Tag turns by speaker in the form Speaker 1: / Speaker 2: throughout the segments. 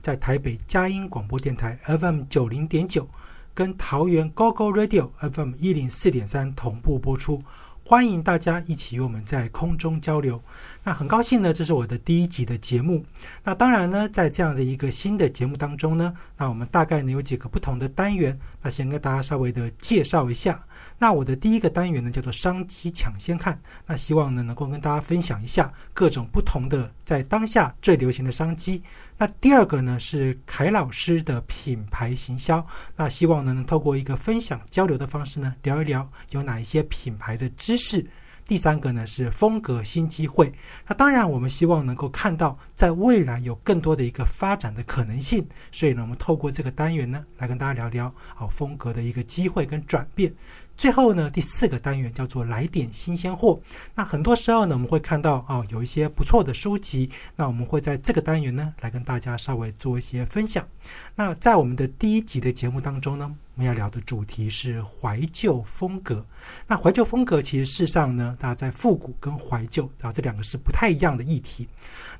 Speaker 1: 在台北佳音广播电台 FM 九零点九，跟桃园 GoGo Radio FM 一零四点三同步播出。欢迎大家一起与我们在空中交流。那很高兴呢，这是我的第一集的节目。那当然呢，在这样的一个新的节目当中呢，那我们大概呢有几个不同的单元。那先跟大家稍微的介绍一下。那我的第一个单元呢叫做商机抢先看。那希望呢能够跟大家分享一下各种不同的在当下最流行的商机。那第二个呢是凯老师的品牌行销。那希望呢能透过一个分享交流的方式呢聊一聊有哪一些品牌的知识。第三个呢是风格新机会，那当然我们希望能够看到在未来有更多的一个发展的可能性，所以呢我们透过这个单元呢来跟大家聊聊好风格的一个机会跟转变。最后呢第四个单元叫做来点新鲜货，那很多时候呢我们会看到啊有一些不错的书籍，那我们会在这个单元呢来跟大家稍微做一些分享。那在我们的第一集的节目当中呢。我们要聊的主题是怀旧风格。那怀旧风格其实事实上呢，大家在复古跟怀旧啊这两个是不太一样的议题。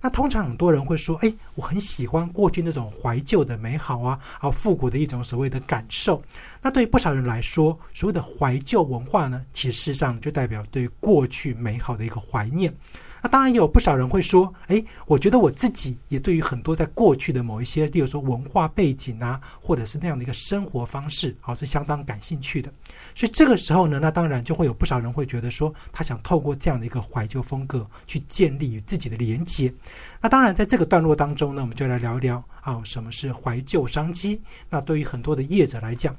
Speaker 1: 那通常很多人会说：“哎，我很喜欢过去那种怀旧的美好啊，啊复古的一种所谓的感受。”那对于不少人来说，所谓的怀旧文化呢，其实事实上就代表对过去美好的一个怀念。那当然也有不少人会说，诶，我觉得我自己也对于很多在过去的某一些，例如说文化背景啊，或者是那样的一个生活方式，好是相当感兴趣的。所以这个时候呢，那当然就会有不少人会觉得说，他想透过这样的一个怀旧风格去建立与自己的连接。那当然在这个段落当中呢，我们就来聊一聊啊，什么是怀旧商机？那对于很多的业者来讲，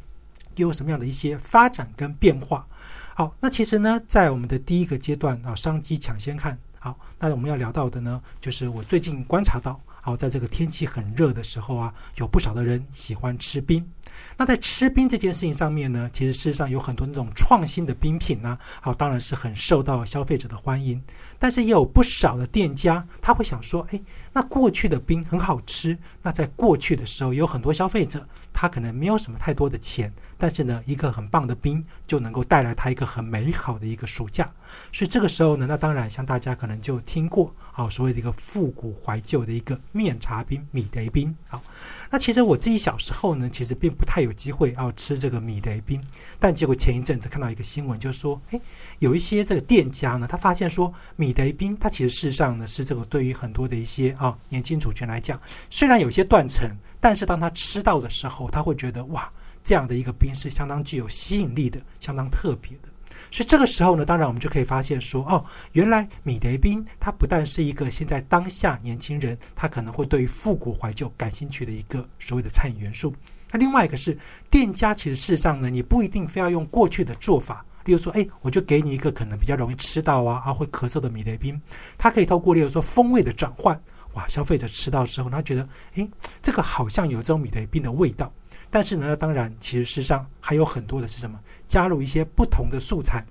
Speaker 1: 又有什么样的一些发展跟变化？好，那其实呢，在我们的第一个阶段啊，商机抢先看。好，那我们要聊到的呢，就是我最近观察到，好，在这个天气很热的时候啊，有不少的人喜欢吃冰。那在吃冰这件事情上面呢，其实事实上有很多那种创新的冰品呢，好，当然是很受到消费者的欢迎。但是也有不少的店家，他会想说，哎，那过去的冰很好吃，那在过去的时候，有很多消费者，他可能没有什么太多的钱。但是呢，一个很棒的冰就能够带来他一个很美好的一个暑假，所以这个时候呢，那当然像大家可能就听过啊，所谓的一个复古怀旧的一个面茶冰、米德冰。好，那其实我自己小时候呢，其实并不太有机会要吃这个米德冰，但结果前一阵子看到一个新闻，就是说，诶，有一些这个店家呢，他发现说米德冰，它其实事实上呢是这个对于很多的一些啊年轻主权来讲，虽然有些断层，但是当他吃到的时候，他会觉得哇。这样的一个冰是相当具有吸引力的，相当特别的。所以这个时候呢，当然我们就可以发现说，哦，原来米德冰它不但是一个现在当下年轻人他可能会对于复古怀旧感兴趣的一个所谓的餐饮元素。那另外一个是店家其实事实上呢，你不一定非要用过去的做法，例如说，哎，我就给你一个可能比较容易吃到啊，啊会咳嗽的米德冰，它可以透过例如说风味的转换，哇，消费者吃到之后，他觉得，哎，这个好像有这种米德冰的味道。但是呢，当然，其实事实上还有很多的是什么？加入一些不同的素材，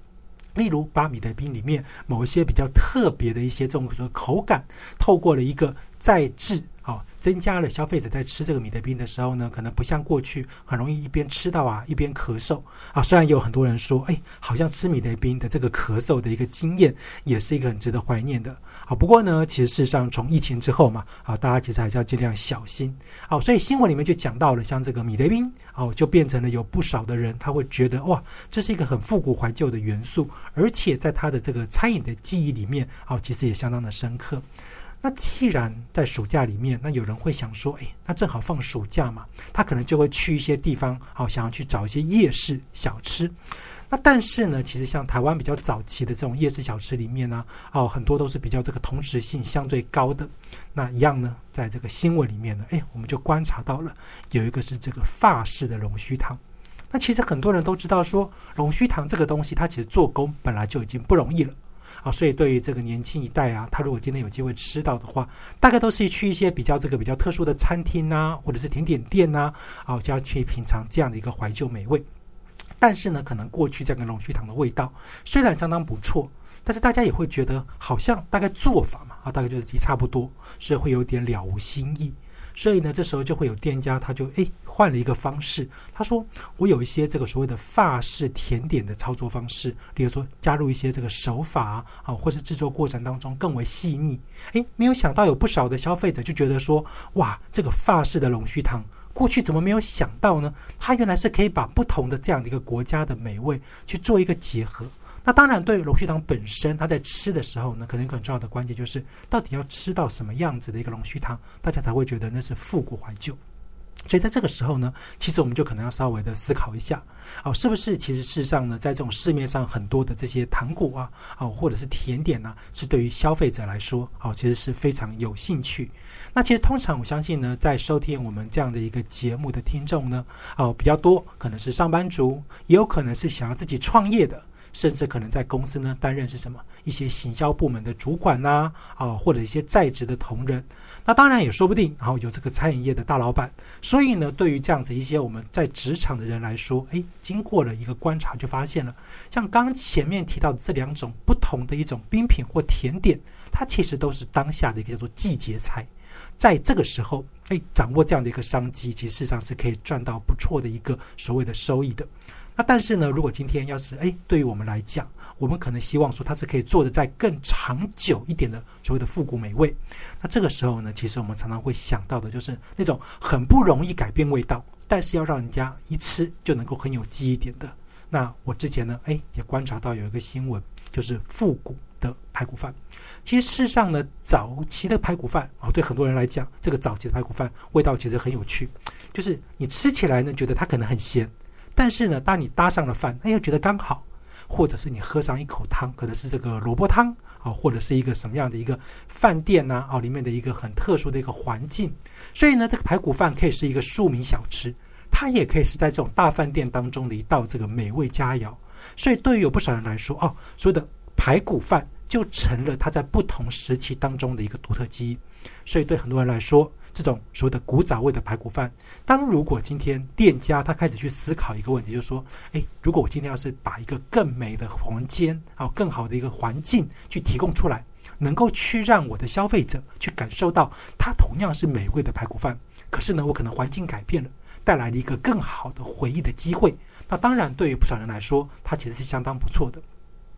Speaker 1: 例如把米德冰里面某一些比较特别的一些这种口感，透过了一个再制好，增加了消费者在吃这个米德冰的时候呢，可能不像过去很容易一边吃到啊一边咳嗽啊。虽然有很多人说，哎，好像吃米德冰的这个咳嗽的一个经验，也是一个很值得怀念的。好，不过呢，其实事实上从疫情之后嘛，啊，大家其实还是要尽量小心。好，所以新闻里面就讲到了，像这个米德冰，哦，就变成了有不少的人他会觉得，哇，这是一个很复古怀旧的元素，而且在他的这个餐饮的记忆里面，哦，其实也相当的深刻。那既然在暑假里面，那有人会想说，哎，那正好放暑假嘛，他可能就会去一些地方，好，想要去找一些夜市小吃。那但是呢，其实像台湾比较早期的这种夜市小吃里面呢，哦，很多都是比较这个同时性相对高的。那一样呢，在这个新闻里面呢，哎，我们就观察到了有一个是这个法式的龙须汤。那其实很多人都知道说，龙须汤这个东西，它其实做工本来就已经不容易了。啊，所以对于这个年轻一代啊，他如果今天有机会吃到的话，大概都是去一些比较这个比较特殊的餐厅啊，或者是甜点店呐，啊，就要去品尝这样的一个怀旧美味。但是呢，可能过去这个龙须糖的味道虽然相当不错，但是大家也会觉得好像大概做法嘛，啊，大概就是差不多，所以会有点了无新意。所以呢，这时候就会有店家，他就诶换了一个方式。他说：“我有一些这个所谓的法式甜点的操作方式，比如说加入一些这个手法啊，或是制作过程当中更为细腻。”诶，没有想到有不少的消费者就觉得说：“哇，这个法式的龙须糖，过去怎么没有想到呢？它原来是可以把不同的这样的一个国家的美味去做一个结合。”那当然，对于龙须糖本身，它在吃的时候呢，可能很重要的关键就是，到底要吃到什么样子的一个龙须糖，大家才会觉得那是复古怀旧。所以在这个时候呢，其实我们就可能要稍微的思考一下，哦，是不是其实事实上呢，在这种市面上很多的这些糖果啊，哦，或者是甜点呢，是对于消费者来说，哦，其实是非常有兴趣。那其实通常我相信呢，在收听我们这样的一个节目的听众呢，哦，比较多，可能是上班族，也有可能是想要自己创业的。甚至可能在公司呢担任是什么一些行销部门的主管呐啊，或者一些在职的同仁，那当然也说不定。然后有这个餐饮业的大老板，所以呢，对于这样子一些我们在职场的人来说，诶，经过了一个观察，就发现了，像刚前面提到的这两种不同的一种冰品或甜点，它其实都是当下的一个叫做季节菜，在这个时候，诶，掌握这样的一个商机，其实上是可以赚到不错的一个所谓的收益的。那但是呢，如果今天要是哎，对于我们来讲，我们可能希望说它是可以做的再更长久一点的所谓的复古美味。那这个时候呢，其实我们常常会想到的就是那种很不容易改变味道，但是要让人家一吃就能够很有记忆点的。那我之前呢，哎，也观察到有一个新闻，就是复古的排骨饭。其实事实上呢，早期的排骨饭啊，对很多人来讲，这个早期的排骨饭味道其实很有趣，就是你吃起来呢，觉得它可能很咸。但是呢，当你搭上了饭，哎，又觉得刚好，或者是你喝上一口汤，可能是这个萝卜汤啊，或者是一个什么样的一个饭店呐啊，里面的一个很特殊的一个环境，所以呢，这个排骨饭可以是一个庶民小吃，它也可以是在这种大饭店当中的一道这个美味佳肴。所以对于有不少人来说，哦，所谓的排骨饭就成了它在不同时期当中的一个独特记忆。所以对很多人来说，这种所谓的古早味的排骨饭，当如果今天店家他开始去思考一个问题，就是说，诶，如果我今天要是把一个更美的房间啊，更好的一个环境去提供出来，能够去让我的消费者去感受到它同样是美味的排骨饭，可是呢，我可能环境改变了，带来了一个更好的回忆的机会。那当然，对于不少人来说，它其实是相当不错的。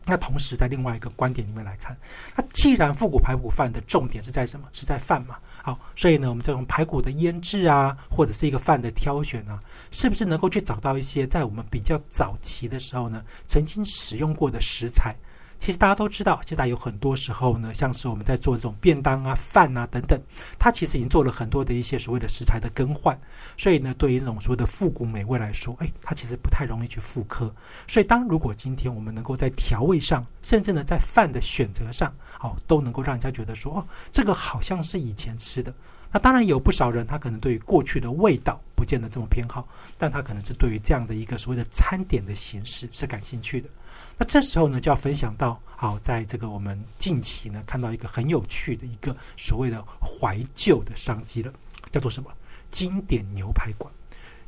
Speaker 1: 那同时，在另外一个观点里面来看，那既然复古排骨饭的重点是在什么？是在饭嘛？好，所以呢，我们这种排骨的腌制啊，或者是一个饭的挑选啊，是不是能够去找到一些在我们比较早期的时候呢，曾经使用过的食材？其实大家都知道，现在有很多时候呢，像是我们在做这种便当啊、饭啊等等，它其实已经做了很多的一些所谓的食材的更换。所以呢，对于那种所谓的复古美味来说，哎，它其实不太容易去复刻。所以，当如果今天我们能够在调味上，甚至呢在饭的选择上，哦，都能够让人家觉得说，哦，这个好像是以前吃的。那当然有不少人，他可能对于过去的味道不见得这么偏好，但他可能是对于这样的一个所谓的餐点的形式是感兴趣的。那这时候呢，就要分享到，好，在这个我们近期呢，看到一个很有趣的一个所谓的怀旧的商机了，叫做什么？经典牛排馆。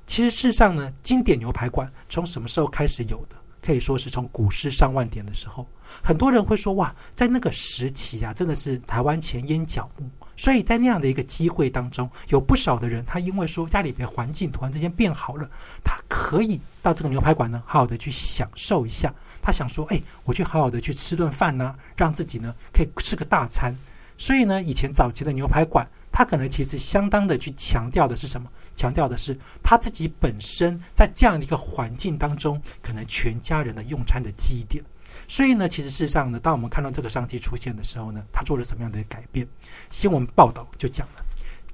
Speaker 1: 其实事实上呢，经典牛排馆从什么时候开始有的？可以说是从股市上万点的时候，很多人会说，哇，在那个时期啊，真的是台湾前烟角木，所以在那样的一个机会当中，有不少的人，他因为说家里边环境突然之间变好了，他可以到这个牛排馆呢，好好的去享受一下。他想说，哎，我去好好的去吃顿饭呢，让自己呢可以吃个大餐。所以呢，以前早期的牛排馆，他可能其实相当的去强调的是什么？强调的是他自己本身在这样的一个环境当中，可能全家人的用餐的记忆点。所以呢，其实事实上呢，当我们看到这个商机出现的时候呢，他做了什么样的改变？新闻报道就讲了，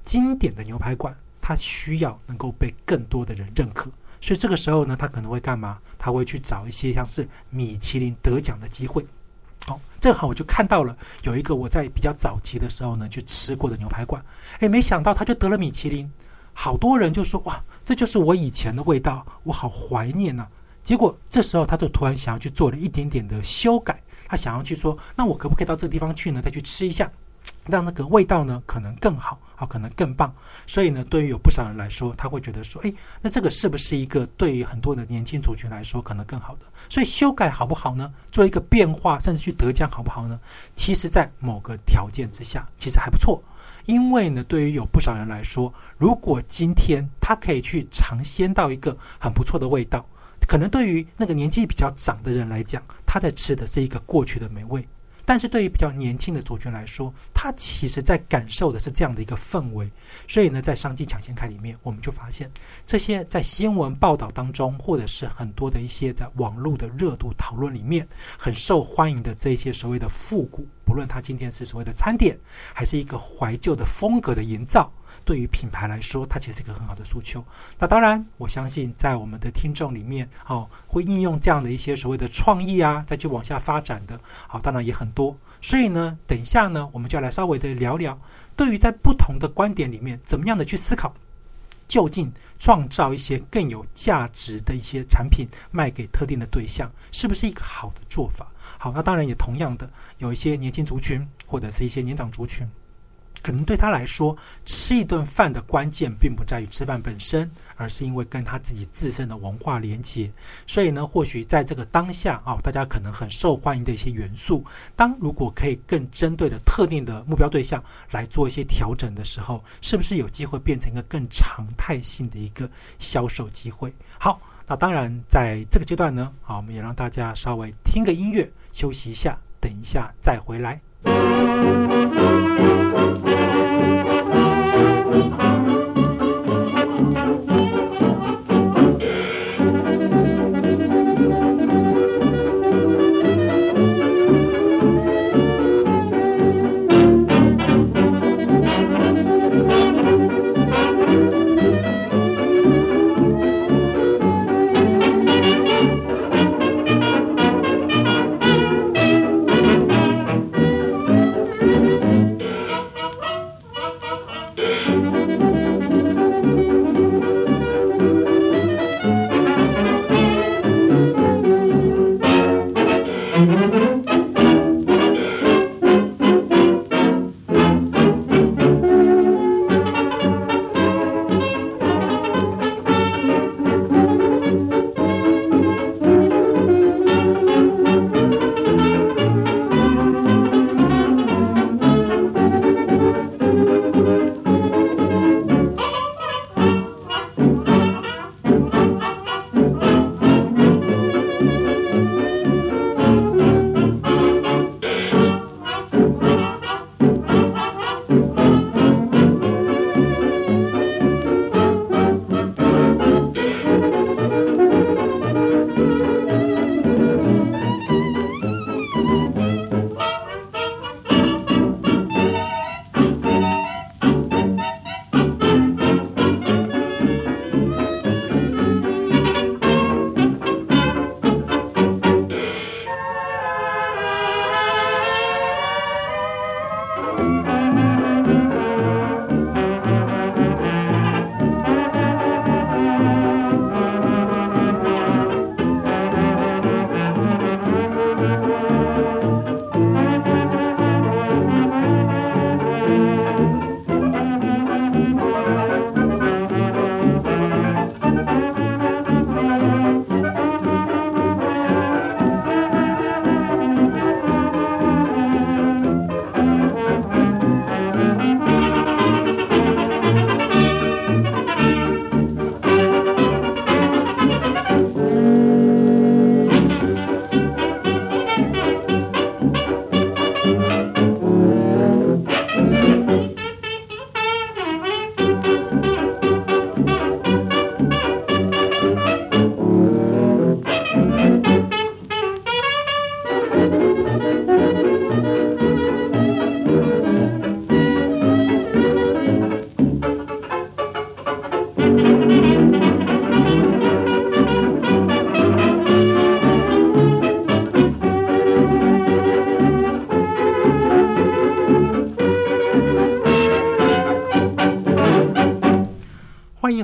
Speaker 1: 经典的牛排馆，它需要能够被更多的人认可。所以这个时候呢，他可能会干嘛？他会去找一些像是米其林得奖的机会。好，正好我就看到了有一个我在比较早期的时候呢去吃过的牛排馆，诶，没想到他就得了米其林，好多人就说哇，这就是我以前的味道，我好怀念呐。结果这时候他就突然想要去做了一点点的修改，他想要去说，那我可不可以到这个地方去呢？再去吃一下，让那个味道呢可能更好，好可能更棒。所以呢，对于有不少人来说，他会觉得说，诶，那这个是不是一个对于很多的年轻族群来说可能更好的？所以修改好不好呢？做一个变化，甚至去得奖好不好呢？其实，在某个条件之下，其实还不错。因为呢，对于有不少人来说，如果今天他可以去尝鲜到一个很不错的味道。可能对于那个年纪比较长的人来讲，他在吃的是一个过去的美味；但是对于比较年轻的族群来说，他其实在感受的是这样的一个氛围。所以呢，在商机抢先开里面，我们就发现这些在新闻报道当中，或者是很多的一些在网络的热度讨论里面，很受欢迎的这些所谓的复古，不论它今天是所谓的餐点，还是一个怀旧的风格的营造。对于品牌来说，它其实是一个很好的诉求。那当然，我相信在我们的听众里面，哦，会应用这样的一些所谓的创意啊，再去往下发展的，好，当然也很多。所以呢，等一下呢，我们就来稍微的聊聊，对于在不同的观点里面，怎么样的去思考，究竟创造一些更有价值的一些产品卖给特定的对象，是不是一个好的做法？好，那当然也同样的，有一些年轻族群或者是一些年长族群。可能对他来说，吃一顿饭的关键并不在于吃饭本身，而是因为跟他自己自身的文化连接。所以呢，或许在这个当下啊，大家可能很受欢迎的一些元素，当如果可以更针对的特定的目标对象来做一些调整的时候，是不是有机会变成一个更常态性的一个销售机会？好，那当然在这个阶段呢，好，我们也让大家稍微听个音乐休息一下，等一下再回来。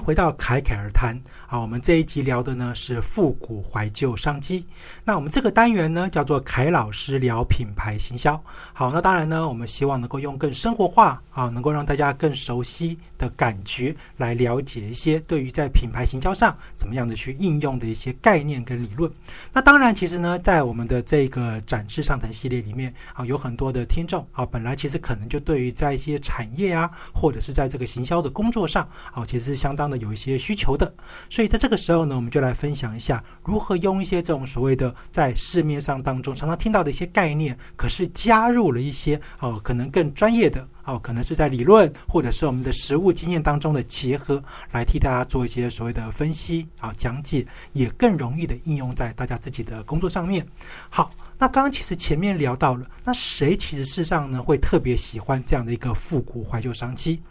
Speaker 1: 回到凯凯而谈。啊，我们这一集聊的呢是复古怀旧商机。那我们这个单元呢叫做凯老师聊品牌行销。好，那当然呢，我们希望能够用更生活化啊，能够让大家更熟悉的感觉来了解一些对于在品牌行销上怎么样的去应用的一些概念跟理论。那当然，其实呢，在我们的这个展示上谈系列里面啊，有很多的听众啊，本来其实可能就对于在一些产业啊，或者是在这个行销的工作上啊，其实是相当的有一些需求的。所以在这个时候呢，我们就来分享一下如何用一些这种所谓的在市面上当中常常听到的一些概念，可是加入了一些哦，可能更专业的哦，可能是在理论或者是我们的实物经验当中的结合，来替大家做一些所谓的分析啊讲解，也更容易的应用在大家自己的工作上面。好，那刚刚其实前面聊到了，那谁其实事实上呢会特别喜欢这样的一个复古怀旧商机？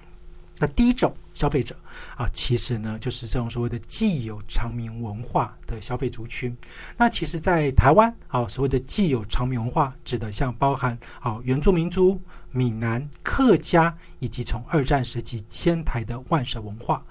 Speaker 1: 那第一种消费者啊，其实呢就是这种所谓的既有长明文化的消费族群。那其实，在台湾啊，所谓的既有长明文化，指的像包含啊原住民族、闽南、客家，以及从二战时期迁台的万省文化。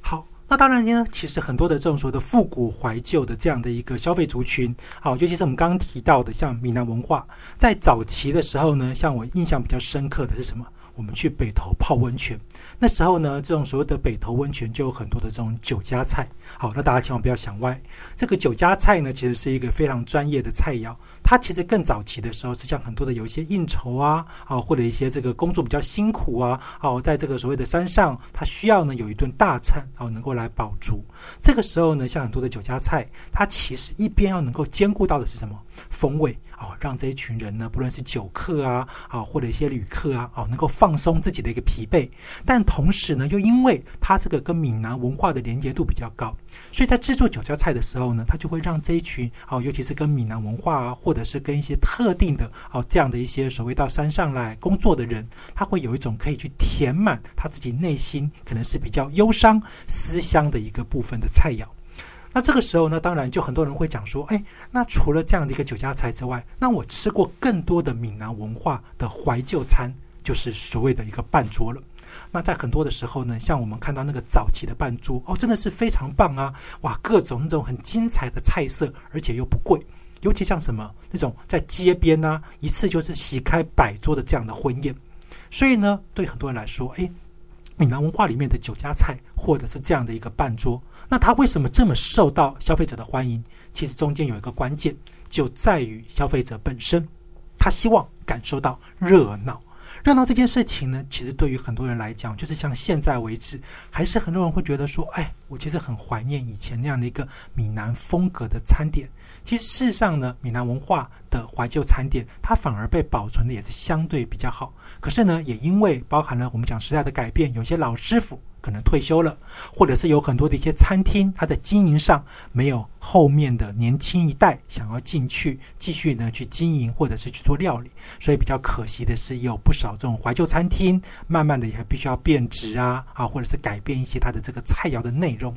Speaker 1: 好，那当然呢，其实很多的这种所谓的复古怀旧的这样的一个消费族群，好，尤其是我们刚刚提到的像闽南文化，在早期的时候呢，像我印象比较深刻的是什么？我们去北投泡温泉，那时候呢，这种所谓的北投温泉就有很多的这种酒家菜。好，那大家千万不要想歪，这个酒家菜呢，其实是一个非常专业的菜肴。它其实更早期的时候，是像很多的有一些应酬啊，啊，或者一些这个工作比较辛苦啊，哦，在这个所谓的山上，它需要呢有一顿大餐，哦，能够来饱足。这个时候呢，像很多的酒家菜，它其实一边要能够兼顾到的是什么风味？哦，让这一群人呢，不论是酒客啊，啊，或者一些旅客啊，哦，能够放松自己的一个疲惫，但同时呢，又因为它这个跟闽南文化的连接度比较高，所以在制作酒家菜的时候呢，它就会让这一群，哦，尤其是跟闽南文化啊，或者是跟一些特定的，哦，这样的一些所谓到山上来工作的人，他会有一种可以去填满他自己内心可能是比较忧伤思乡的一个部分的菜肴。那这个时候呢，当然就很多人会讲说，哎，那除了这样的一个酒家菜之外，那我吃过更多的闽南文化的怀旧餐，就是所谓的一个半桌了。那在很多的时候呢，像我们看到那个早期的半桌，哦，真的是非常棒啊！哇，各种那种很精彩的菜色，而且又不贵。尤其像什么那种在街边啊，一次就是席开百桌的这样的婚宴。所以呢，对很多人来说，哎。闽南文化里面的酒家菜，或者是这样的一个半桌，那它为什么这么受到消费者的欢迎？其实中间有一个关键，就在于消费者本身，他希望感受到热闹。热闹这件事情呢，其实对于很多人来讲，就是像现在为止，还是很多人会觉得说，哎，我其实很怀念以前那样的一个闽南风格的餐点。其实事实上呢，闽南文化的怀旧餐点，它反而被保存的也是相对比较好。可是呢，也因为包含了我们讲时代的改变，有些老师傅。可能退休了，或者是有很多的一些餐厅，它在经营上没有后面的年轻一代想要进去继续呢去经营，或者是去做料理，所以比较可惜的是，有不少这种怀旧餐厅，慢慢的也必须要变质啊啊，或者是改变一些它的这个菜肴的内容。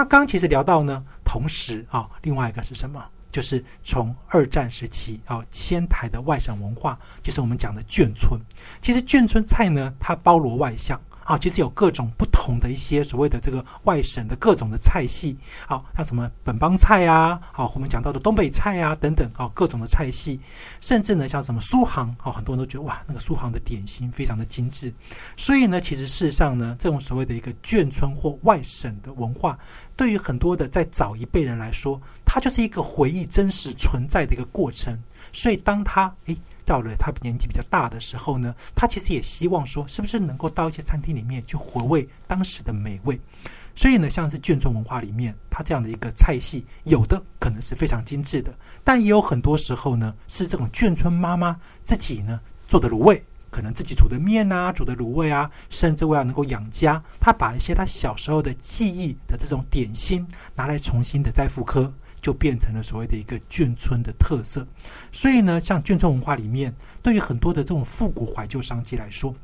Speaker 1: 那刚其实聊到呢，同时啊，另外一个是什么？就是从二战时期啊迁台的外省文化，就是我们讲的眷村。其实眷村菜呢，它包罗万象。啊，其实有各种不同的一些所谓的这个外省的各种的菜系，好，像什么本帮菜啊，好，我们讲到的东北菜啊等等，啊，各种的菜系，甚至呢像什么苏杭，好，很多人都觉得哇，那个苏杭的点心非常的精致。所以呢，其实事实上呢，这种所谓的一个眷村或外省的文化，对于很多的在早一辈人来说，它就是一个回忆真实存在的一个过程。所以当他诶。到了他年纪比较大的时候呢，他其实也希望说，是不是能够到一些餐厅里面去回味当时的美味。所以呢，像是眷村文化里面，它这样的一个菜系，有的可能是非常精致的，但也有很多时候呢，是这种眷村妈妈自己呢做的卤味，可能自己煮的面啊，煮的卤味啊，甚至为了能够养家，他把一些他小时候的记忆的这种点心拿来重新的再复刻。就变成了所谓的一个眷村的特色，所以呢，像眷村文化里面，对于很多的这种复古怀旧商机来说，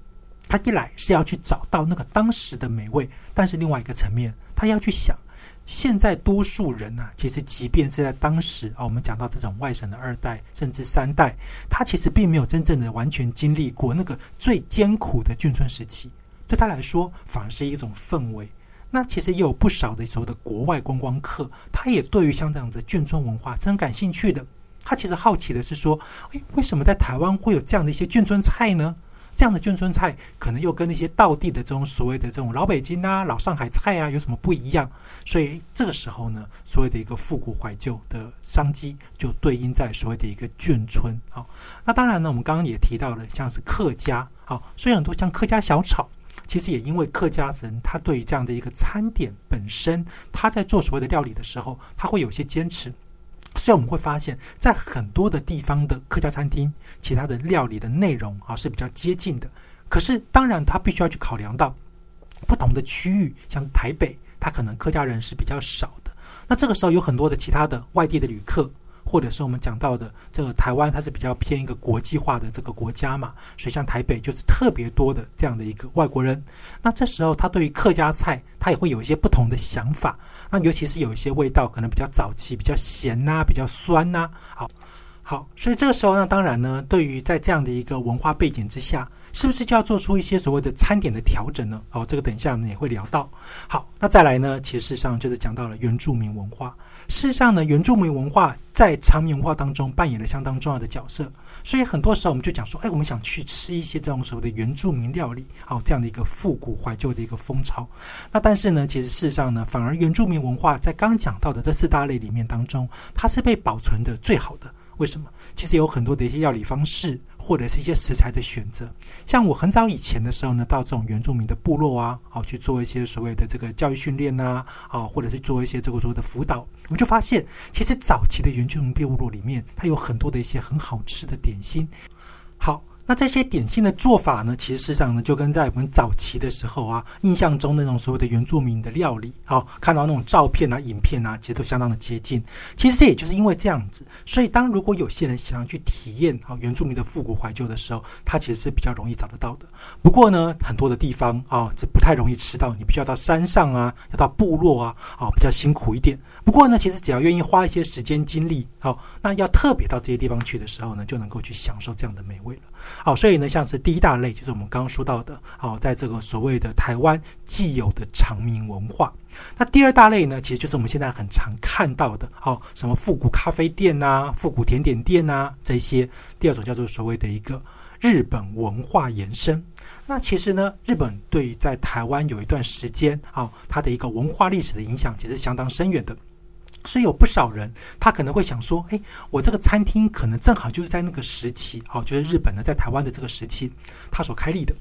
Speaker 1: 他一来是要去找到那个当时的美味，但是另外一个层面，他要去想，现在多数人呢，其实即便是在当时啊，我们讲到这种外省的二代甚至三代，他其实并没有真正的完全经历过那个最艰苦的眷村时期，对他来说，反而是一种氛围。那其实也有不少的所谓的国外观光客，他也对于像这样子眷村文化是很感兴趣的。他其实好奇的是说，诶，为什么在台湾会有这样的一些眷村菜呢？这样的眷村菜可能又跟那些道地的这种所谓的这种老北京啊、老上海菜啊有什么不一样？所以这个时候呢，所谓的一个复古怀旧的商机就对应在所谓的一个眷村。好，那当然呢，我们刚刚也提到了，像是客家，好，所以很多像客家小炒，其实也因为客家人他对于这样的一个餐点本身，他在做所谓的料理的时候，他会有些坚持。所以我们会发现，在很多的地方的客家餐厅，其他的料理的内容啊是比较接近的。可是，当然他必须要去考量到不同的区域，像台北，他可能客家人是比较少的。那这个时候有很多的其他的外地的旅客。或者是我们讲到的这个台湾，它是比较偏一个国际化的这个国家嘛，所以像台北就是特别多的这样的一个外国人。那这时候他对于客家菜，他也会有一些不同的想法。那尤其是有一些味道可能比较早期，比较咸呐，比较酸呐。好，好，所以这个时候呢，当然呢，对于在这样的一个文化背景之下。是不是就要做出一些所谓的餐点的调整呢？哦，这个等一下我们也会聊到。好，那再来呢？其实事实上就是讲到了原住民文化。事实上呢，原住民文化在长明文化当中扮演了相当重要的角色。所以很多时候我们就讲说，哎，我们想去吃一些这种所谓的原住民料理，好，这样的一个复古怀旧的一个风潮。那但是呢，其实事实上呢，反而原住民文化在刚讲到的这四大类里面当中，它是被保存的最好的。为什么？其实有很多的一些料理方式。或者是一些食材的选择，像我很早以前的时候呢，到这种原住民的部落啊，好去做一些所谓的这个教育训练呐，啊，或者是做一些这个所谓的辅导，我们就发现，其实早期的原住民部落里面，它有很多的一些很好吃的点心，好。那这些点心的做法呢，其实事实上呢，就跟在我们早期的时候啊，印象中那种所谓的原住民的料理，好看到那种照片啊、影片啊，其实都相当的接近。其实这也就是因为这样子，所以当如果有些人想要去体验啊原住民的复古怀旧的时候，他其实是比较容易找得到的。不过呢，很多的地方啊，这不太容易吃到，你必须要到山上啊，要到部落啊，啊，比较辛苦一点。不过呢，其实只要愿意花一些时间精力，好，那要特别到这些地方去的时候呢，就能够去享受这样的美味了。好，所以呢，像是第一大类，就是我们刚刚说到的，好，在这个所谓的台湾既有的长明文化。那第二大类呢，其实就是我们现在很常看到的，好，什么复古咖啡店呐、复古甜点店呐这些。第二种叫做所谓的一个日本文化延伸。那其实呢，日本对于在台湾有一段时间，好，它的一个文化历史的影响其实相当深远的。所以有不少人，他可能会想说：“哎，我这个餐厅可能正好就是在那个时期，好，就是日本呢在台湾的这个时期，他所开立的。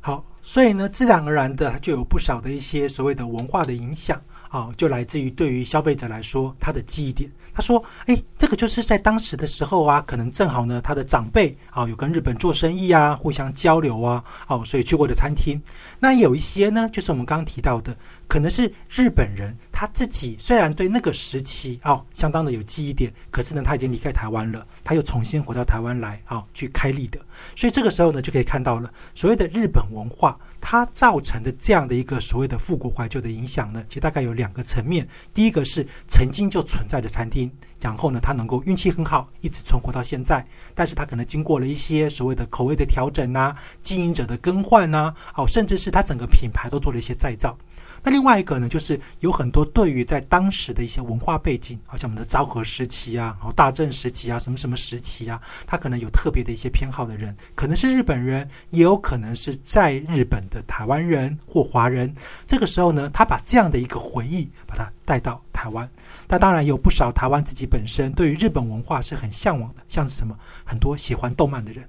Speaker 1: 好，所以呢，自然而然的就有不少的一些所谓的文化的影响，好，就来自于对于消费者来说，他的记忆点。他说：“哎，这个就是在当时的时候啊，可能正好呢，他的长辈啊有跟日本做生意啊，互相交流啊，哦，所以去过的餐厅。那有一些呢，就是我们刚刚提到的。”可能是日本人他自己虽然对那个时期哦相当的有记忆点，可是呢他已经离开台湾了，他又重新回到台湾来啊去开立的，所以这个时候呢就可以看到了所谓的日本文化它造成的这样的一个所谓的复古怀旧的影响呢，其实大概有两个层面，第一个是曾经就存在的餐厅，然后呢它能够运气很好一直存活到现在，但是它可能经过了一些所谓的口味的调整呐，经营者的更换呐，哦甚至是它整个品牌都做了一些再造。那另外一个呢，就是有很多对于在当时的一些文化背景，好像我们的昭和时期啊，然后大正时期啊，什么什么时期啊，他可能有特别的一些偏好的人，可能是日本人，也有可能是在日本的台湾人或华人。这个时候呢，他把这样的一个回忆把它带到台湾。那当然有不少台湾自己本身对于日本文化是很向往的，像是什么很多喜欢动漫的人。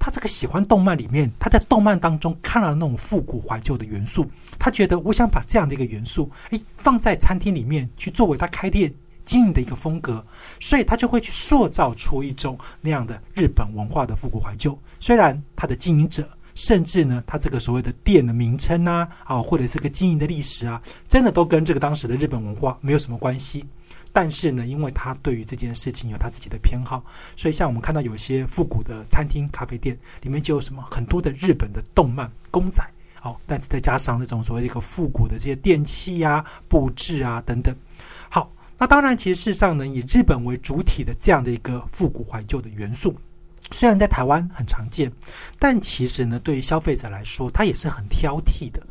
Speaker 1: 他这个喜欢动漫里面，他在动漫当中看到那种复古怀旧的元素，他觉得我想把这样的一个元素，诶，放在餐厅里面去作为他开店经营的一个风格，所以他就会去塑造出一种那样的日本文化的复古怀旧。虽然他的经营者，甚至呢，他这个所谓的店的名称啊，啊，或者是个经营的历史啊，真的都跟这个当时的日本文化没有什么关系。但是呢，因为他对于这件事情有他自己的偏好，所以像我们看到有些复古的餐厅、咖啡店里面就有什么很多的日本的动漫公仔，哦，但是再加上那种所谓的一个复古的这些电器呀、布置啊等等。好，那当然，其实事实上呢，以日本为主体的这样的一个复古怀旧的元素，虽然在台湾很常见，但其实呢，对于消费者来说，他也是很挑剔的。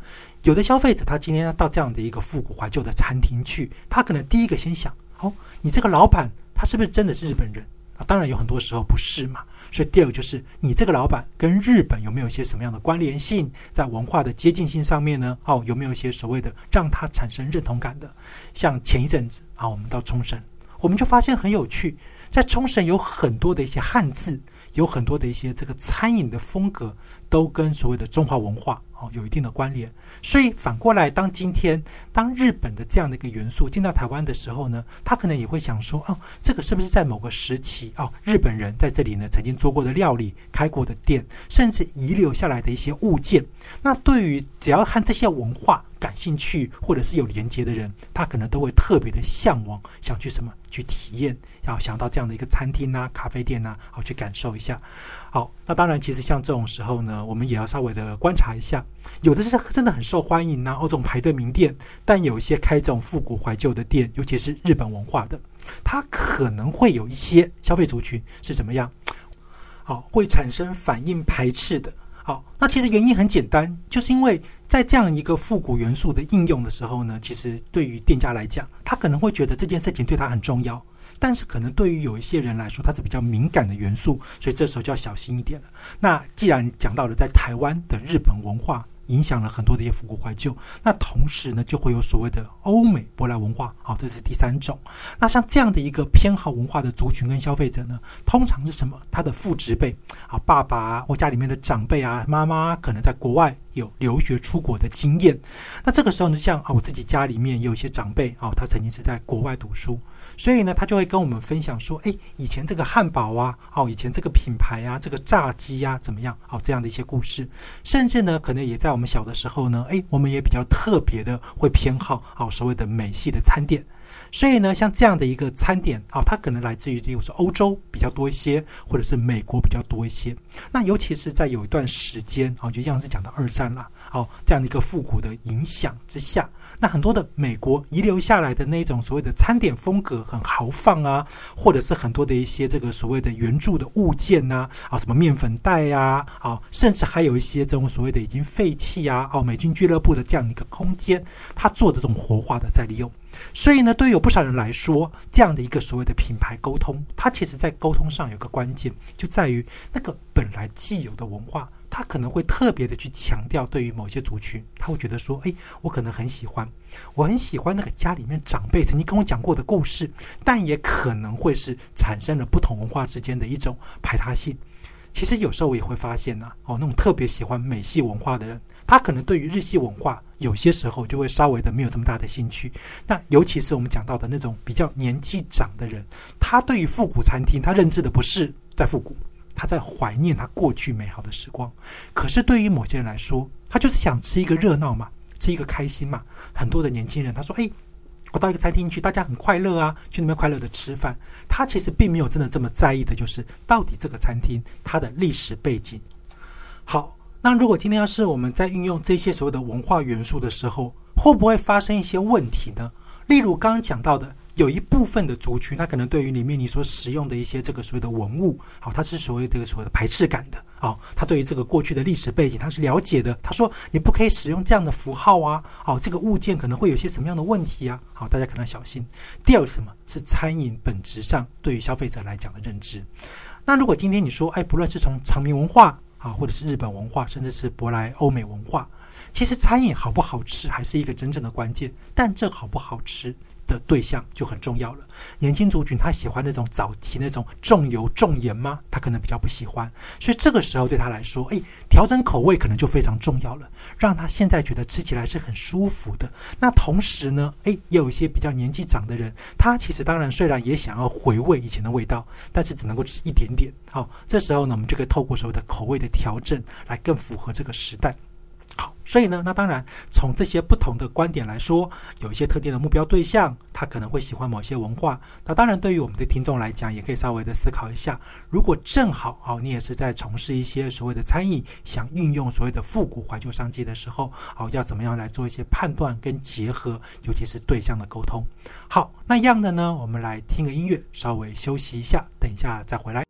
Speaker 1: 有的消费者他今天要到这样的一个复古怀旧的餐厅去，他可能第一个先想：哦，你这个老板他是不是真的是日本人啊？当然有很多时候不是嘛。所以第二个就是你这个老板跟日本有没有一些什么样的关联性，在文化的接近性上面呢？哦，有没有一些所谓的让他产生认同感的？像前一阵子啊，我们到冲绳，我们就发现很有趣，在冲绳有很多的一些汉字，有很多的一些这个餐饮的风格，都跟所谓的中华文化。哦，有一定的关联，所以反过来，当今天当日本的这样的一个元素进到台湾的时候呢，他可能也会想说，哦，这个是不是在某个时期，哦，日本人在这里呢曾经做过的料理、开过的店，甚至遗留下来的一些物件？那对于只要看这些文化感兴趣或者是有连接的人，他可能都会特别的向往，想去什么去体验，要想到这样的一个餐厅啊、咖啡店啊，好去感受一下。好，那当然，其实像这种时候呢，我们也要稍微的观察一下。有的是真的很受欢迎呐，这种排队名店，但有一些开这种复古怀旧的店，尤其是日本文化的，它可能会有一些消费族群是怎么样？好，会产生反应排斥的。好，那其实原因很简单，就是因为在这样一个复古元素的应用的时候呢，其实对于店家来讲，他可能会觉得这件事情对他很重要，但是可能对于有一些人来说，它是比较敏感的元素，所以这时候就要小心一点了。那既然讲到了在台湾的日本文化。影响了很多的一些复古怀旧，那同时呢，就会有所谓的欧美舶来文化，好，这是第三种。那像这样的一个偏好文化的族群跟消费者呢，通常是什么？他的父执辈啊，爸爸或家里面的长辈啊，妈妈可能在国外有留学出国的经验。那这个时候呢，像啊，我自己家里面有一些长辈啊，他曾经是在国外读书。所以呢，他就会跟我们分享说：“哎，以前这个汉堡啊，哦，以前这个品牌啊，这个炸鸡呀，怎么样？哦，这样的一些故事，甚至呢，可能也在我们小的时候呢，哎，我们也比较特别的会偏好哦，所谓的美系的餐点。所以呢，像这样的一个餐点啊，它可能来自于，例如说欧洲比较多一些，或者是美国比较多一些。那尤其是在有一段时间啊，就样是讲到二战了，哦，这样的一个复古的影响之下。”那很多的美国遗留下来的那种所谓的餐点风格很豪放啊，或者是很多的一些这个所谓的原著的物件呐，啊，什么面粉袋呀，啊，甚至还有一些这种所谓的已经废弃啊，哦，美军俱乐部的这样一个空间，它做的这种活化的再利用。所以呢，对于有不少人来说，这样的一个所谓的品牌沟通，它其实在沟通上有个关键，就在于那个本来既有的文化。他可能会特别的去强调，对于某些族群，他会觉得说：“哎，我可能很喜欢，我很喜欢那个家里面长辈曾经跟我讲过的故事。”但也可能会是产生了不同文化之间的一种排他性。其实有时候我也会发现呢，哦，那种特别喜欢美系文化的人，他可能对于日系文化有些时候就会稍微的没有这么大的兴趣。那尤其是我们讲到的那种比较年纪长的人，他对于复古餐厅，他认知的不是在复古。他在怀念他过去美好的时光，可是对于某些人来说，他就是想吃一个热闹嘛，吃一个开心嘛。很多的年轻人他说：“哎，我到一个餐厅去，大家很快乐啊，去那边快乐的吃饭。”他其实并没有真的这么在意的，就是到底这个餐厅它的历史背景。好，那如果今天要是我们在运用这些所谓的文化元素的时候，会不会发生一些问题呢？例如刚刚讲到的。有一部分的族群，他可能对于里面你所使用的一些这个所谓的文物，好，他是所谓这个所谓的排斥感的，啊，他对于这个过去的历史背景他是了解的。他说你不可以使用这样的符号啊，好，这个物件可能会有些什么样的问题啊，好，大家可能小心。第二什么是餐饮本质上对于消费者来讲的认知？那如果今天你说，哎，不论是从长明文化啊，或者是日本文化，甚至是舶来欧美文化，其实餐饮好不好吃还是一个真正的关键，但这好不好吃？的对象就很重要了。年轻族群他喜欢那种早期那种重油重盐吗？他可能比较不喜欢。所以这个时候对他来说，哎，调整口味可能就非常重要了，让他现在觉得吃起来是很舒服的。那同时呢，哎，也有一些比较年纪长的人，他其实当然虽然也想要回味以前的味道，但是只能够吃一点点。好，这时候呢，我们就可以透过所谓的口味的调整，来更符合这个时代。所以呢，那当然从这些不同的观点来说，有一些特定的目标对象，他可能会喜欢某些文化。那当然，对于我们的听众来讲，也可以稍微的思考一下，如果正好哦，你也是在从事一些所谓的餐饮，想运用所谓的复古怀旧商机的时候，哦，要怎么样来做一些判断跟结合，尤其是对象的沟通。好，那样的呢，我们来听个音乐，稍微休息一下，等一下再回来。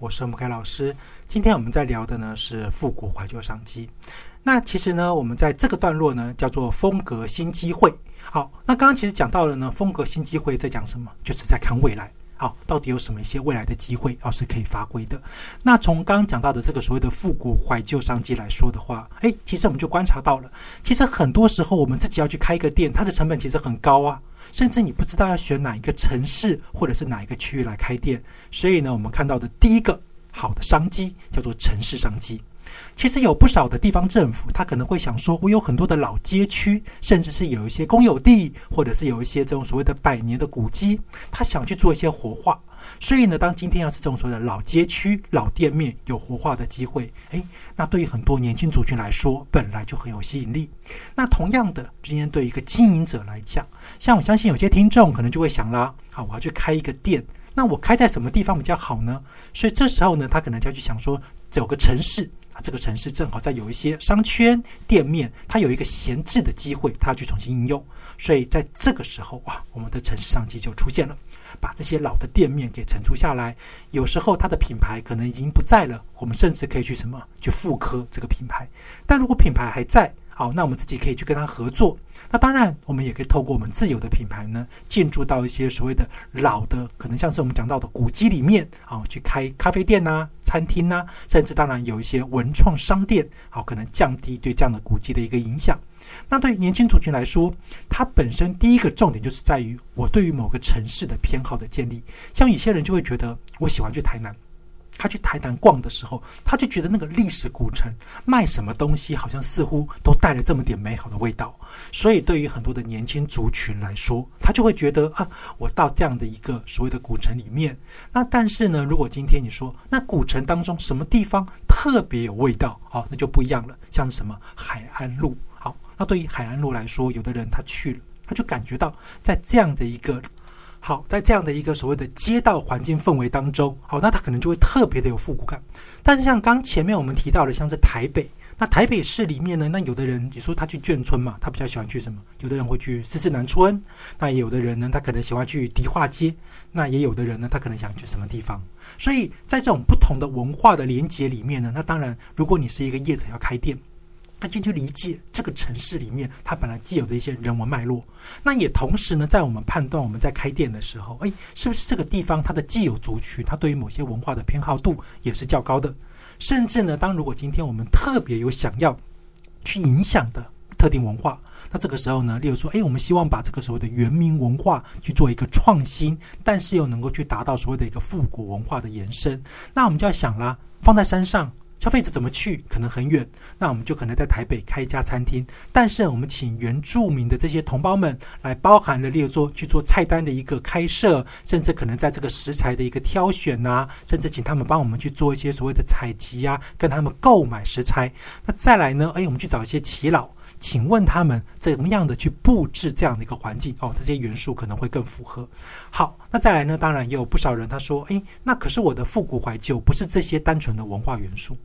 Speaker 1: 我是木凯老师。今天我们在聊的呢是复古怀旧商机。那其实呢，我们在这个段落呢叫做风格新机会。好，那刚刚其实讲到了呢，风格新机会在讲什么？就是在看未来。好，到底有什么一些未来的机会，哦是可以发挥的。那从刚刚讲到的这个所谓的复古怀旧商机来说的话，诶，其实我们就观察到了，其实很多时候我们自己要去开一个店，它的成本其实很高啊。甚至你不知道要选哪一个城市或者是哪一个区域来开店，所以呢，我们看到的第一个好的商机叫做城市商机。其实有不少的地方政府，他可能会想说，我有很多的老街区，甚至是有一些公有地，或者是有一些这种所谓的百年的古迹，他想去做一些活化。所以呢，当今天要是这种所谓的老街区、老店面有活化的机会，诶，那对于很多年轻族群来说，本来就很有吸引力。那同样的，今天对一个经营者来讲，像我相信有些听众可能就会想啦，好，我要去开一个店，那我开在什么地方比较好呢？所以这时候呢，他可能就要去想说，有个城市啊，这个城市正好在有一些商圈店面，它有一个闲置的机会，它要去重新应用。所以在这个时候，哇，我们的城市商机就出现了。把这些老的店面给承租下来，有时候它的品牌可能已经不在了，我们甚至可以去什么去复刻这个品牌。但如果品牌还在，好，那我们自己可以去跟他合作。那当然，我们也可以透过我们自有的品牌呢，进驻到一些所谓的老的，可能像是我们讲到的古迹里面，啊，去开咖啡店呐、餐厅呐，甚至当然有一些文创商店，好，可能降低对这样的古迹的一个影响。那对于年轻族群来说，它本身第一个重点就是在于我对于某个城市的偏好的建立。像有些人就会觉得，我喜欢去台南，他去台南逛的时候，他就觉得那个历史古城卖什么东西，好像似乎都带了这么点美好的味道。所以对于很多的年轻族群来说，他就会觉得啊，我到这样的一个所谓的古城里面。那但是呢，如果今天你说那古城当中什么地方特别有味道，哦，那就不一样了。像什么海岸路。好那对于海岸路来说，有的人他去了，他就感觉到在这样的一个好，在这样的一个所谓的街道环境氛围当中，好，那他可能就会特别的有复古感。但是像刚前面我们提到的，像是台北，那台北市里面呢，那有的人你说他去眷村嘛，他比较喜欢去什么？有的人会去四四南村，那也有的人呢，他可能喜欢去迪化街，那也有的人呢，他可能想去什么地方？所以在这种不同的文化的连接里面呢，那当然，如果你是一个业者要开店。他进去理解这个城市里面它本来既有的一些人文脉络，那也同时呢，在我们判断我们在开店的时候，哎，是不是这个地方它的既有族群，它对于某些文化的偏好度也是较高的，甚至呢，当如果今天我们特别有想要去影响的特定文化，那这个时候呢，例如说，哎，我们希望把这个所谓的原民文化去做一个创新，但是又能够去达到所谓的一个复古文化的延伸，那我们就要想啦，放在山上。消费者怎么去可能很远，那我们就可能在台北开一家餐厅。但是我们请原住民的这些同胞们来包含了，例如说去做菜单的一个开设，甚至可能在这个食材的一个挑选呐，甚至请他们帮我们去做一些所谓的采集啊，跟他们购买食材。那再来呢？哎，我们去找一些耆老，请问他们怎么样的去布置这样的一个环境哦？这些元素可能会更符合。好，那再来呢？当然也有不少人他说，哎，那可是我的复古怀旧不是这些单纯的文化元素。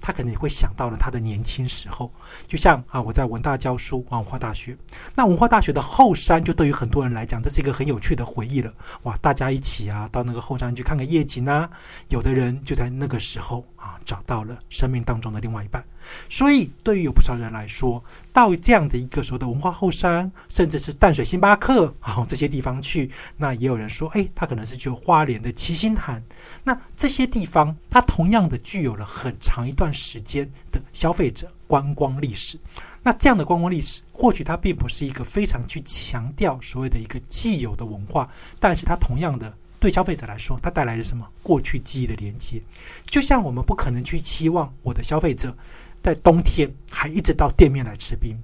Speaker 1: 他可能也会想到了他的年轻时候，就像啊，我在文大教书，文化大学。那文化大学的后山，就对于很多人来讲，这是一个很有趣的回忆了。哇，大家一起啊，到那个后山去看看夜景啊。有的人就在那个时候啊，找到了生命当中的另外一半。所以，对于有不少人来说，到这样的一个所谓的文化后山，甚至是淡水星巴克啊这些地方去，那也有人说，哎，他可能是去花莲的七星潭。那这些地方，它同样的具有了很长一段时间的消费者观光历史。那这样的观光历史，或许它并不是一个非常去强调所谓的一个既有的文化，但是它同样的对消费者来说，它带来了什么过去记忆的连接？就像我们不可能去期望我的消费者。在冬天还一直到店面来吃冰，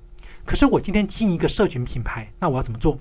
Speaker 1: 可是我今天经营一个社群品牌，那我要怎么做？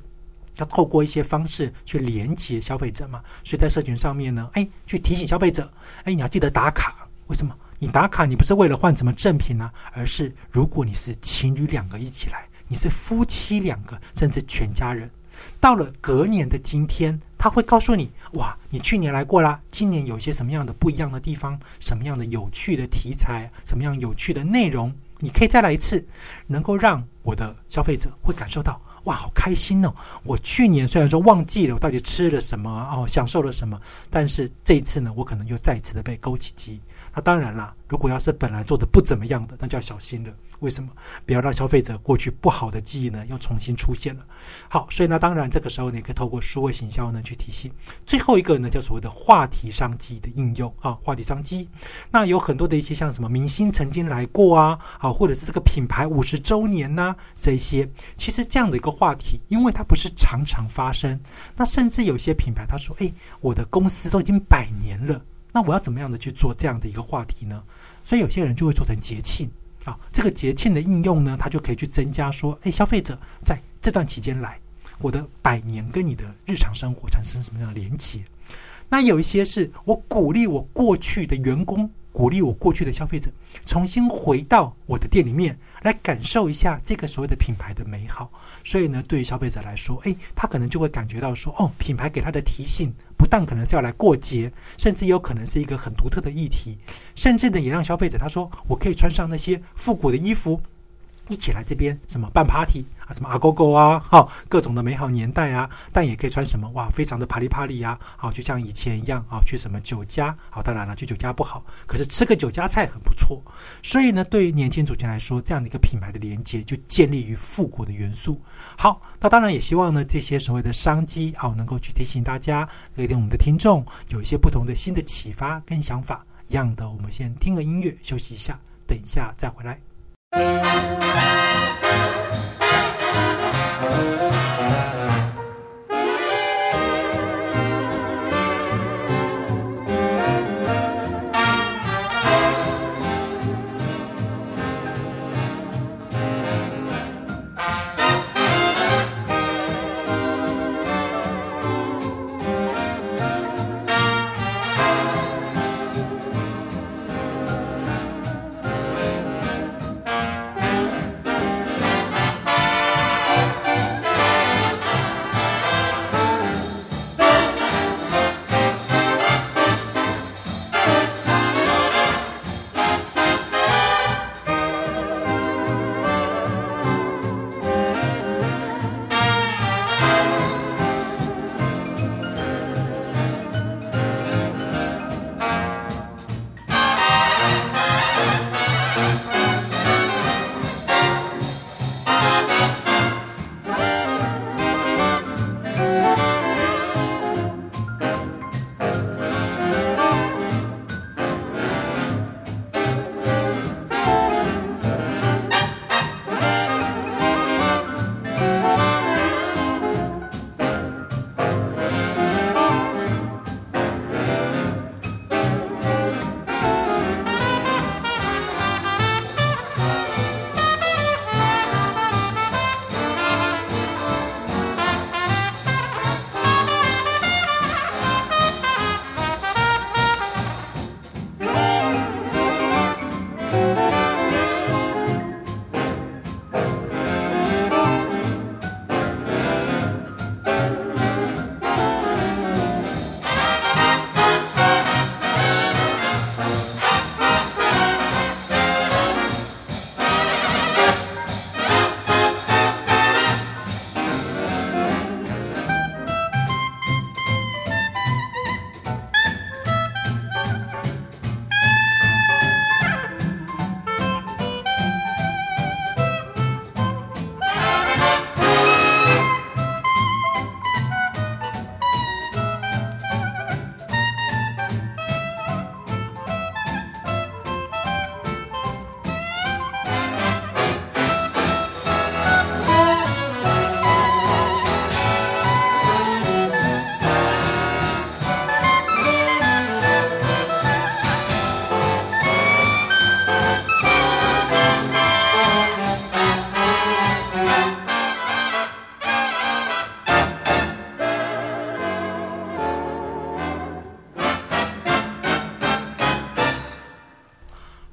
Speaker 1: 要透过一些方式去连接消费者嘛。所以在社群上面呢，哎，去提醒消费者，哎，你要记得打卡。为什么？你打卡你不是为了换什么赠品呢？而是如果你是情侣两个一起来，你是夫妻两个，甚至全家人。到了隔年的今天，他会告诉你：哇，你去年来过啦，今年有一些什么样的不一样的地方，什么样的有趣的题材，什么样有趣的内容，你可以再来一次，能够让我的消费者会感受到：哇，好开心哦！我去年虽然说忘记了我到底吃了什么哦，享受了什么，但是这一次呢，我可能又再一次的被勾起记忆。那当然啦，如果要是本来做的不怎么样的，那就要小心了。为什么？不要让消费者过去不好的记忆呢，又重新出现了。好，所以呢，当然这个时候你可以透过数位行销呢去体系。最后一个呢，叫所谓的话题商机的应用啊，话题商机。那有很多的一些像什么明星曾经来过啊，啊，或者是这个品牌五十周年呐，这一些，其实这样的一个话题，因为它不是常常发生，那甚至有些品牌他说，哎，我的公司都已经百年了。那我要怎么样的去做这样的一个话题呢？所以有些人就会做成节庆这个节庆的应用呢，它就可以去增加说，哎，消费者在这段期间来，我的百年跟你的日常生活产生什么样的连接？那有一些是我鼓励我过去的员工。鼓励我过去的消费者重新回到我的店里面来感受一下这个所谓的品牌的美好。所以呢，对于消费者来说，诶，他可能就会感觉到说，哦，品牌给他的提醒不但可能是要来过节，甚至有可能是一个很独特的议题，甚至呢，也让消费者他说，我可以穿上那些复古的衣服。一起来这边什么办 party 啊，什么阿狗狗啊，哈，各种的美好年代啊，但也可以穿什么哇，非常的啪里啪里呀，好，就像以前一样啊，去什么酒家，好，当然了，去酒家不好，可是吃个酒家菜很不错。所以呢，对于年轻族群来说，这样的一个品牌的连接就建立于复古的元素。好，那当然也希望呢，这些所谓的商机好，能够去提醒大家，给我们的听众有一些不同的新的启发跟想法。一样的，我们先听个音乐休息一下，等一下再回来。Música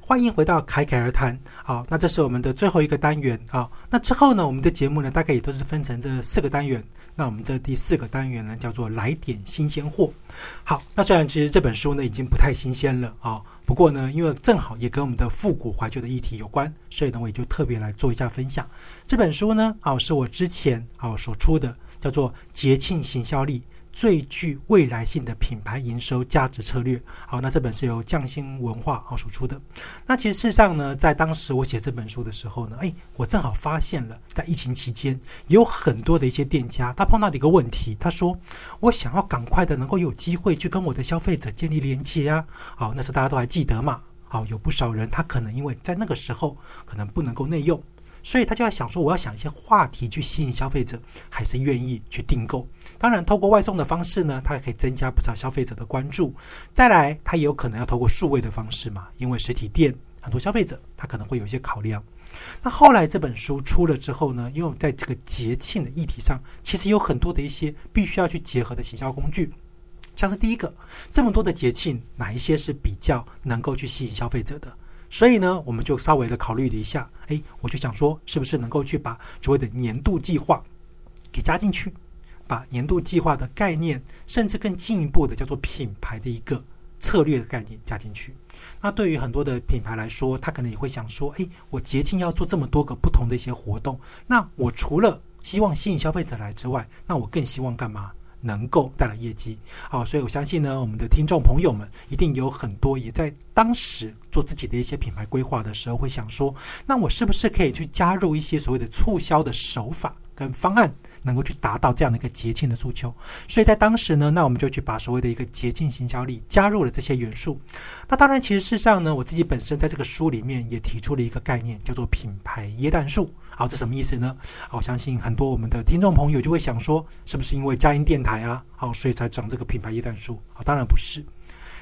Speaker 1: 欢迎回到侃侃而谈。好，那这是我们的最后一个单元啊。那之后呢，我们的节目呢，大概也都是分成这四个单元。那我们这第四个单元呢，叫做“来点新鲜货”。好，那虽然其实这本书呢已经不太新鲜了啊，不过呢，因为正好也跟我们的复古怀旧的议题有关，所以呢，我也就特别来做一下分享。这本书呢，啊，是我之前啊所出的，叫做《节庆行销力》。最具未来性的品牌营收价值策略。好，那这本是由匠心文化啊所出的。那其实事实上呢，在当时我写这本书的时候呢，哎，我正好发现了，在疫情期间有很多的一些店家，他碰到的一个问题，他说我想要赶快的能够有机会去跟我的消费者建立连接啊。好，那时候大家都还记得嘛。好，有不少人他可能因为在那个时候可能不能够内用。所以他就要想说，我要想一些话题去吸引消费者，还是愿意去订购。当然，透过外送的方式呢，它也可以增加不少消费者的关注。再来，它也有可能要透过数位的方式嘛，因为实体店很多消费者他可能会有一些考量。那后来这本书出了之后呢，因为我们在这个节庆的议题上，其实有很多的一些必须要去结合的行销工具。像是第一个，这么多的节庆，哪一些是比较能够去吸引消费者的？所以呢，我们就稍微的考虑了一下，哎，我就想说，是不是能够去把所谓的年度计划给加进去？把年度计划的概念，甚至更进一步的叫做品牌的一个策略的概念加进去。那对于很多的品牌来说，他可能也会想说：，诶，我节庆要做这么多个不同的一些活动，那我除了希望吸引消费者来之外，那我更希望干嘛？能够带来业绩。好，所以我相信呢，我们的听众朋友们一定有很多也在当时做自己的一些品牌规划的时候，会想说：，那我是不是可以去加入一些所谓的促销的手法？跟方案能够去达到这样的一个节庆的诉求，所以在当时呢，那我们就去把所谓的一个节庆行销力加入了这些元素。那当然，其实事实上呢，我自己本身在这个书里面也提出了一个概念，叫做品牌椰蛋树。好，这什么意思呢？我相信很多我们的听众朋友就会想说，是不是因为佳音电台啊，好，所以才长这个品牌椰蛋树？好，当然不是。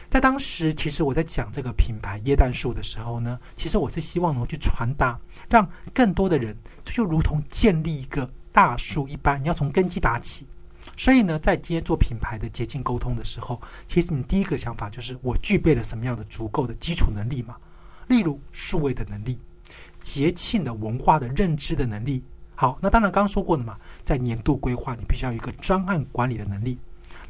Speaker 1: 在当时，其实我在讲这个品牌椰蛋树的时候呢，其实我是希望能够去传达，让更多的人就如同建立一个。大树一般，你要从根基打起。所以呢，在今天做品牌的捷径沟通的时候，其实你第一个想法就是我具备了什么样的足够的基础能力嘛？例如数位的能力、节庆的文化的认知的能力。好，那当然刚刚说过的嘛，在年度规划，你必须要有一个专案管理的能力。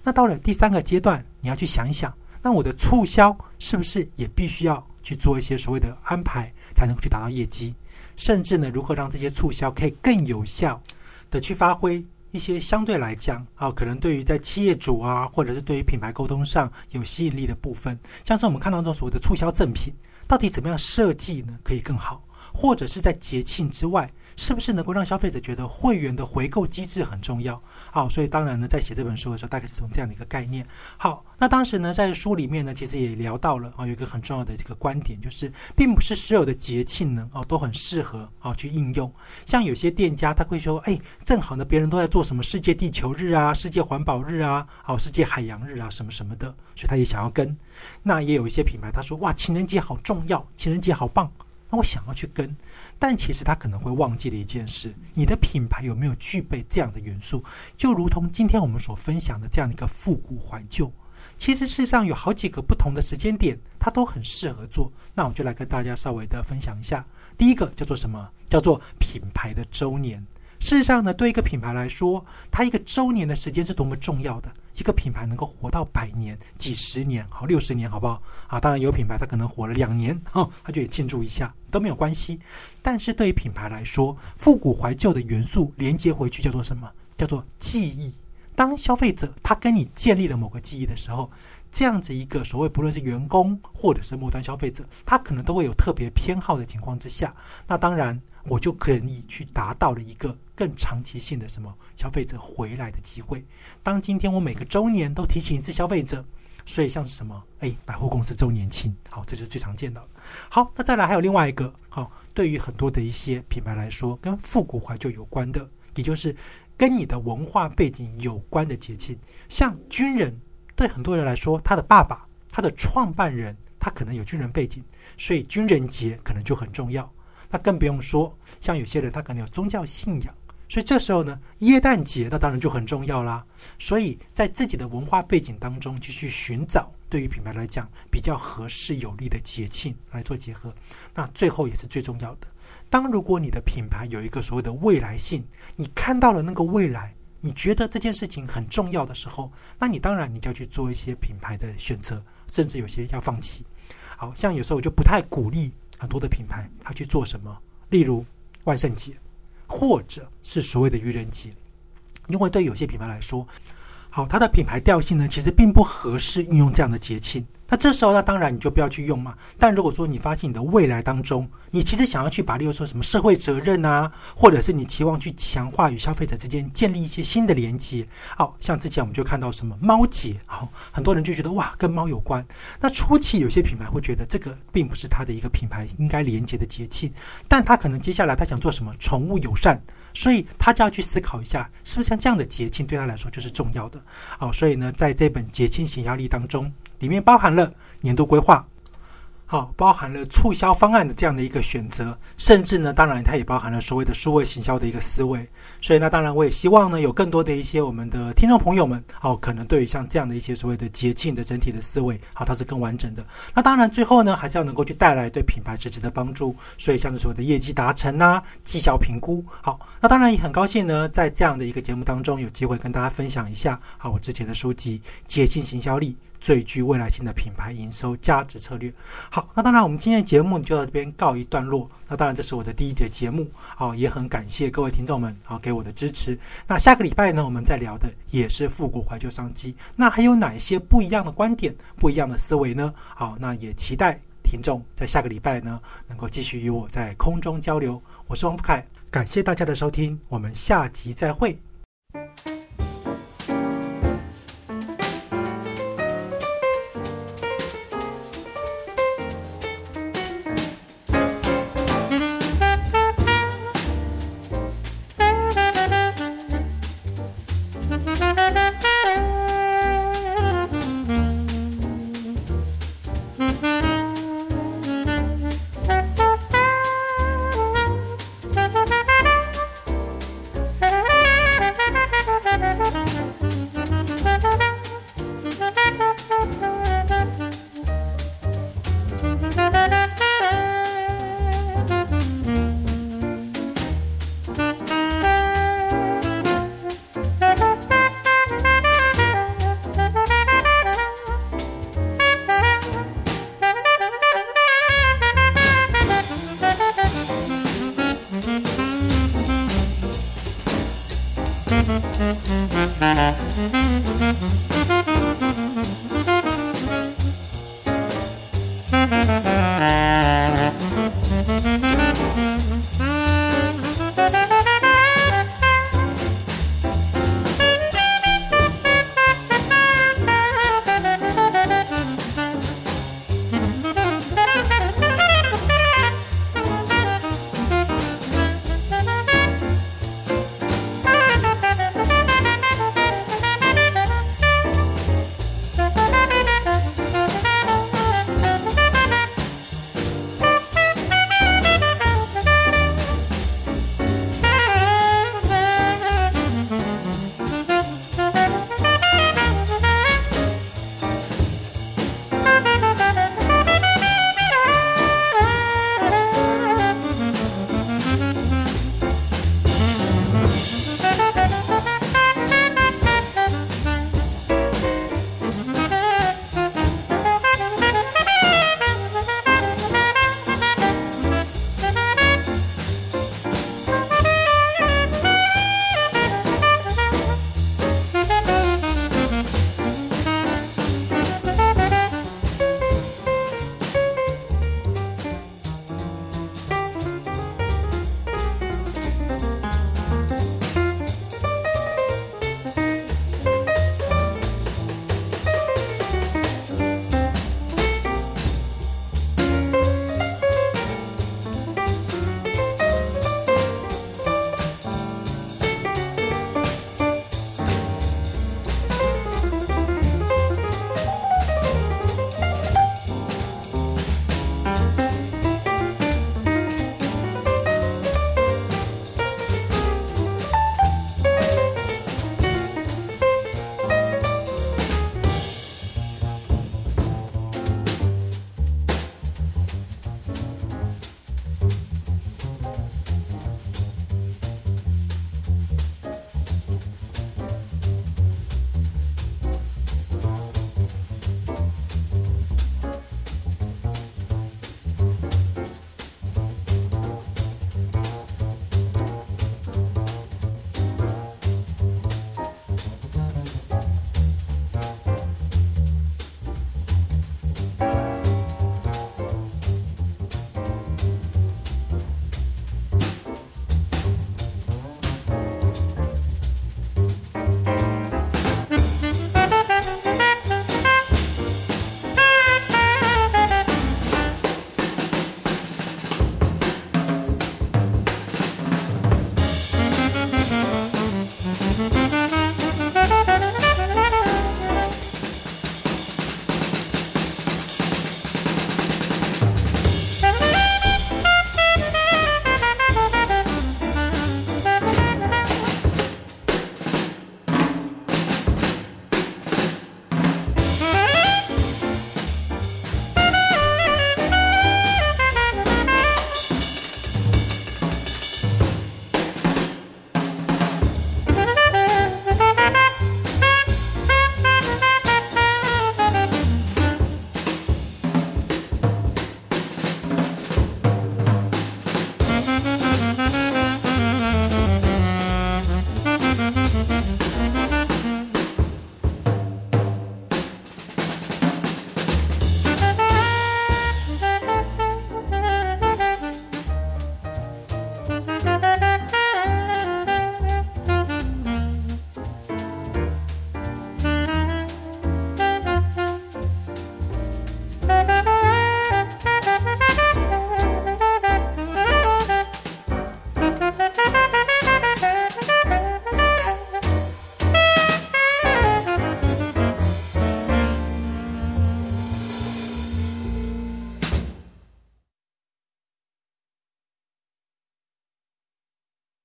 Speaker 1: 那到了第三个阶段，你要去想一想，那我的促销是不是也必须要去做一些所谓的安排，才能够去达到业绩？甚至呢，如何让这些促销可以更有效？的去发挥一些相对来讲啊，可能对于在企业主啊，或者是对于品牌沟通上有吸引力的部分，像是我们看到这种所谓的促销赠品，到底怎么样设计呢？可以更好，或者是在节庆之外。是不是能够让消费者觉得会员的回购机制很重要？好，所以当然呢，在写这本书的时候，大概是从这样的一个概念。好，那当时呢，在书里面呢，其实也聊到了啊，有一个很重要的这个观点，就是并不是所有的节庆呢，哦，都很适合啊去应用。像有些店家他会说，哎，正好呢，别人都在做什么世界地球日啊、世界环保日啊、好世界海洋日啊什么什么的，所以他也想要跟。那也有一些品牌他说，哇，情人节好重要，情人节好棒。我想要去跟，但其实他可能会忘记了一件事：你的品牌有没有具备这样的元素？就如同今天我们所分享的这样一个复古怀旧，其实世上有好几个不同的时间点，它都很适合做。那我就来跟大家稍微的分享一下。第一个叫做什么？叫做品牌的周年。事实上呢，对一个品牌来说，它一个周年的时间是多么重要的。一个品牌能够活到百年、几十年、好六十年，好不好？啊，当然有品牌它可能活了两年，哦，它就也庆祝一下都没有关系。但是对于品牌来说，复古怀旧的元素连接回去叫做什么？叫做记忆。当消费者他跟你建立了某个记忆的时候。这样子一个所谓，不论是员工或者是末端消费者，他可能都会有特别偏好的情况之下，那当然我就可以去达到了一个更长期性的什么消费者回来的机会。当今天我每个周年都提醒一次消费者，所以像是什么，哎，百货公司周年庆，好，这就是最常见的。好，那再来还有另外一个，好，对于很多的一些品牌来说，跟复古怀旧有关的，也就是跟你的文化背景有关的节庆，像军人。对很多人来说，他的爸爸、他的创办人，他可能有军人背景，所以军人节可能就很重要。那更不用说，像有些人他可能有宗教信仰，所以这时候呢，耶诞节那当然就很重要啦。所以在自己的文化背景当中，继续寻找对于品牌来讲比较合适有利的节庆来做结合。那最后也是最重要的，当如果你的品牌有一个所谓的未来性，你看到了那个未来。你觉得这件事情很重要的时候，那你当然你就要去做一些品牌的选择，甚至有些要放弃。好像有时候我就不太鼓励很多的品牌他去做什么，例如万圣节，或者是所谓的愚人节，因为对有些品牌来说，好，它的品牌调性呢其实并不合适运用这样的节庆。那这时候呢，当然你就不要去用嘛。但如果说你发现你的未来当中，你其实想要去把，例如说什么社会责任啊，或者是你期望去强化与消费者之间建立一些新的连接，好像之前我们就看到什么猫节，好，很多人就觉得哇，跟猫有关。那初期有些品牌会觉得这个并不是它的一个品牌应该连接的节庆，但他可能接下来他想做什么宠物友善，所以他就要去思考一下，是不是像这样的节庆对他来说就是重要的。好，所以呢，在这本节庆型压力当中，里面包含了年度规划。好，包含了促销方案的这样的一个选择，甚至呢，当然它也包含了所谓的数位行销的一个思维。所以呢，当然我也希望呢，有更多的一些我们的听众朋友们，好，可能对于像这样的一些所谓的节庆的整体的思维，好，它是更完整的。那当然最后呢，还是要能够去带来对品牌实质的帮助。所以像是所谓的业绩达成啊，绩效评估，好，那当然也很高兴呢，在这样的一个节目当中，有机会跟大家分享一下，好，我之前的书籍《节庆行销力》。最具未来性的品牌营收价值策略。好，那当然，我们今天的节目就到这边告一段落。那当然，这是我的第一节节目，好，也很感谢各位听众们好给我的支持。那下个礼拜呢，我们再聊的也是复古怀旧商机。那还有哪一些不一样的观点、不一样的思维呢？好，那也期待听众在下个礼拜呢，能够继续与我在空中交流。我是王福凯，感谢大家的收听，我们下集再会。